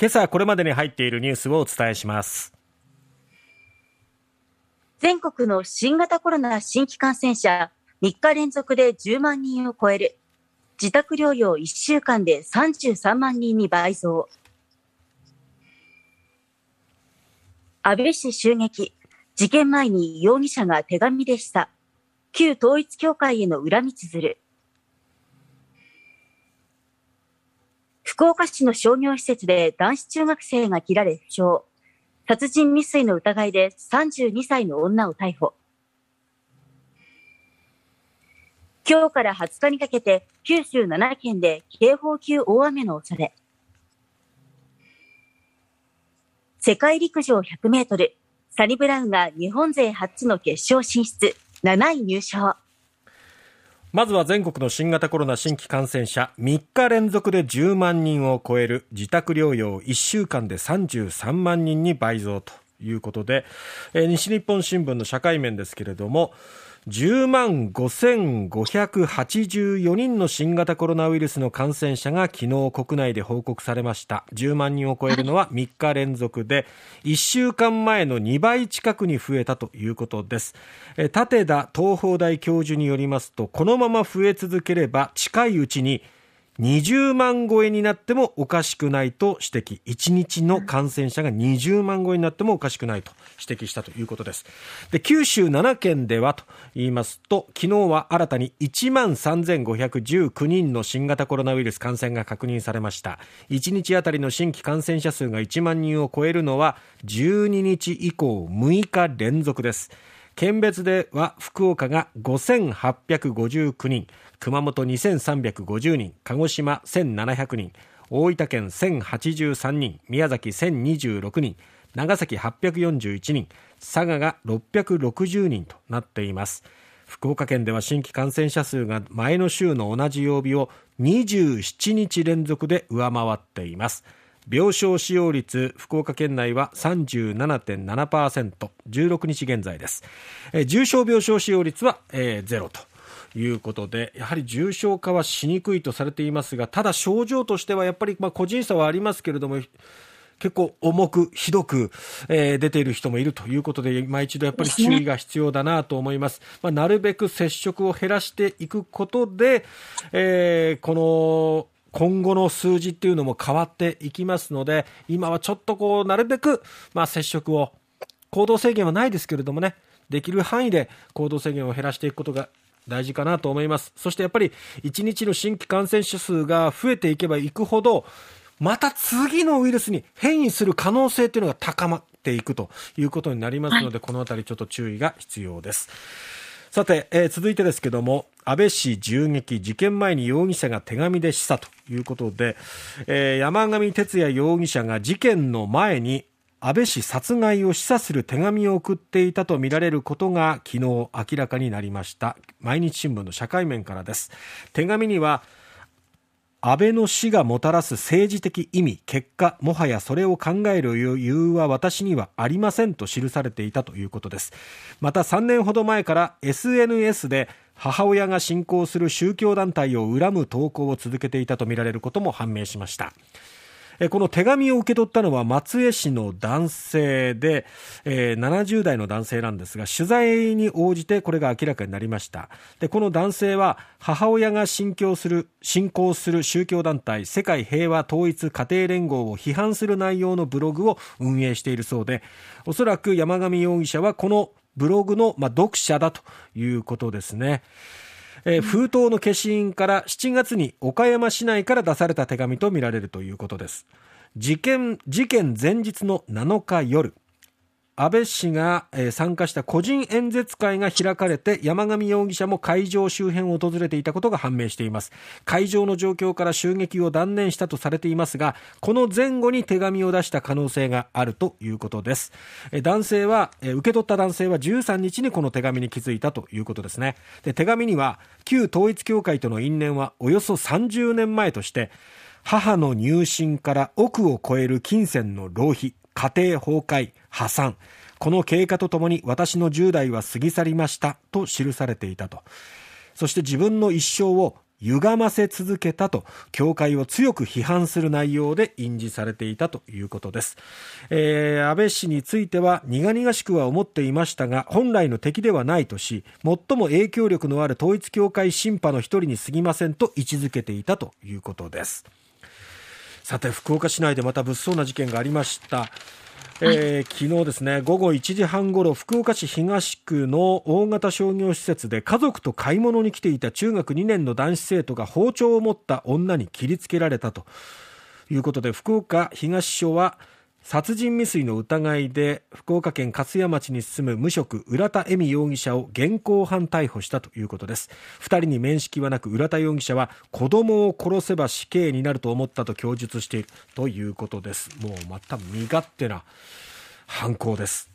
今朝これまでに入っているニュースをお伝えします。全国の新型コロナ新規感染者3日連続で10万人を超える。自宅療養1週間で33万人に倍増。安倍氏襲撃。事件前に容疑者が手紙でした。旧統一教会への恨み綴る。福岡市の商業施設で男子中学生が切られ負傷。殺人未遂の疑いで32歳の女を逮捕。今日から20日にかけて九州7県で警報級大雨の恐れ。世界陸上100メートル、サニブラウンが日本勢初の決勝進出、7位入賞。まずは全国の新型コロナ新規感染者3日連続で10万人を超える自宅療養1週間で33万人に倍増と。いうことで、えー、西日本新聞の社会面ですけれども10万5584人の新型コロナウイルスの感染者が昨日国内で報告されました。10万人を超えるのは3日連続で1週間前の2倍近くに増えたということです。立田東邦大教授によりますとこのまま増え続ければ近いうちに20万超えになってもおかしくないと指摘。1日の感染者が20万超えになってもおかしくないと指摘したということです。で、九州7県ではと言いますと、昨日は新たに1万3519人の新型コロナウイルス感染が確認されました。1日あたりの新規感染者数が1万人を超えるのは12日以降6日連続です。県別では福岡が5859人、熊本2350人、鹿児島1700人、大分県1083人、宮崎1026人、長崎841人、佐賀が660人となっています。福岡県では新規感染者数が前の週の同じ曜日を27日連続で上回っています。病床使用率福岡県内は37.7%、16日現在です。え重症病床使用率は、えー、ゼロと。いうことで、やはり重症化はしにくいとされていますが、ただ症状としてはやっぱりまあ個人差はありますけれども、結構重く、ひどく、えー、出ている人もいるということで、今一度やっぱり注意が必要だなと思います。まあ、なるべく接触を減らしていくことで、えー、この、今後の数字っていうのも変わっていきますので、今はちょっとこう、なるべく、まあ、接触を、行動制限はないですけれどもね、できる範囲で行動制限を減らしていくことが大事かなと思います。そしてやっぱり、1日の新規感染者数が増えていけばいくほど、また次のウイルスに変異する可能性っていうのが高まっていくということになりますので、はい、このあたりちょっと注意が必要です。さて、えー、続いてですけども、安倍氏銃撃事件前に容疑者が手紙で示唆ということで、えー、山上徹也容疑者が事件の前に安倍氏殺害を示唆する手紙を送っていたとみられることが昨日明らかになりました。毎日新聞の社会面からです。手紙には安倍の死がもたらす政治的意味、結果、もはやそれを考える余裕は私にはありませんと記されていたということです。また3年ほど前から SNS で母親が信仰する宗教団体を恨む投稿を続けていたとみられることも判明しました。この手紙を受け取ったのは松江市の男性で、え、70代の男性なんですが、取材に応じてこれが明らかになりました。で、この男性は母親が信教する、信仰する宗教団体、世界平和統一家庭連合を批判する内容のブログを運営しているそうで、おそらく山上容疑者はこのブログの、読者だということですね。えー、封筒の消印から7月に岡山市内から出された手紙とみられるということです。事件事件前日の7日夜。安倍氏が参加した個人演説会が開かれて山上容疑者も会場周辺を訪れていたことが判明しています。会場の状況から襲撃を断念したとされていますがこの前後に手紙を出した可能性があるということです。男性は受け取った男性は13日にこの手紙に気づいたということですね。で手紙には旧統一教会との因縁はおよそ30年前として母の入信から億を超える金銭の浪費家庭崩壊、破産、この経過とともに私の10代は過ぎ去りました。と記されていたと。そして自分の一生を歪ませ続けたと。協会を強く批判する内容で印字されていたということです、えー、安倍氏については苦々しくは思っていましたが本来の敵ではないとし最も影響力のある統一教会シンパの一人に過ぎませんと位置づけていたということです。さて福岡市内でまた物騒な事件がありました。えー、昨日ですね午後1時半ごろ福岡市東区の大型商業施設で家族と買い物に来ていた中学2年の男子生徒が包丁を持った女に切りつけられたということで福岡東署は殺人未遂の疑いで福岡県勝山町に住む無職浦田恵美容疑者を現行犯逮捕したということです。2人に面識はなく浦田容疑者は子供を殺せば死刑になると思ったと供述しているということです。もうまた身勝手な犯行です。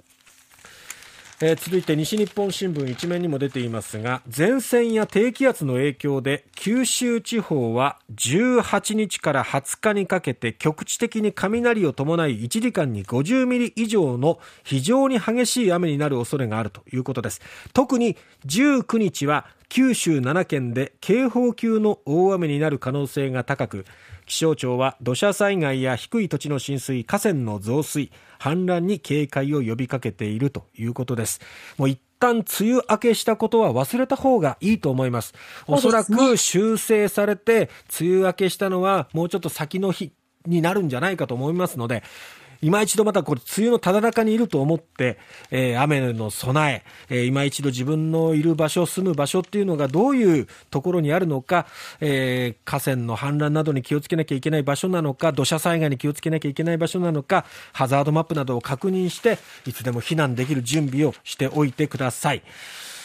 えー、続いて西日本新聞一面にも出ていますが前線や低気圧の影響で九州地方は18日から20日にかけて局地的に雷を伴い1時間に50ミリ以上の非常に激しい雨になる恐れがあるということです。特に19日は九州7県で警報級の大雨になる可能性が高く気象庁は土砂災害や低い土地の浸水河川の増水氾濫に警戒を呼びかけているということです。もう一旦梅雨明けしたことは忘れた方がいいと思います。おそらく修正されて梅雨明けしたのはもうちょっと先の日になるんじゃないかと思いますので今一度またこれ、梅雨のただ中にいると思って、えー、雨の備え、えー、今一度自分のいる場所、住む場所っていうのがどういうところにあるのか、えー、河川の氾濫などに気をつけなきゃいけない場所なのか、土砂災害に気をつけなきゃいけない場所なのか、ハザードマップなどを確認して、いつでも避難できる準備をしておいてください。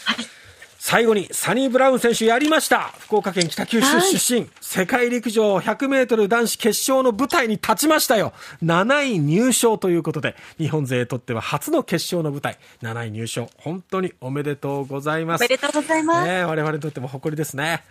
はい最後にサニー・ブラウン選手やりました。福岡県北九州出身、はい、世界陸上100メートル男子決勝の舞台に立ちましたよ。7位入賞ということで日本勢にとっては初の決勝の舞台。7位入賞本当におめでとうございます。おめでとうございます、ね、我々にとっても誇りですね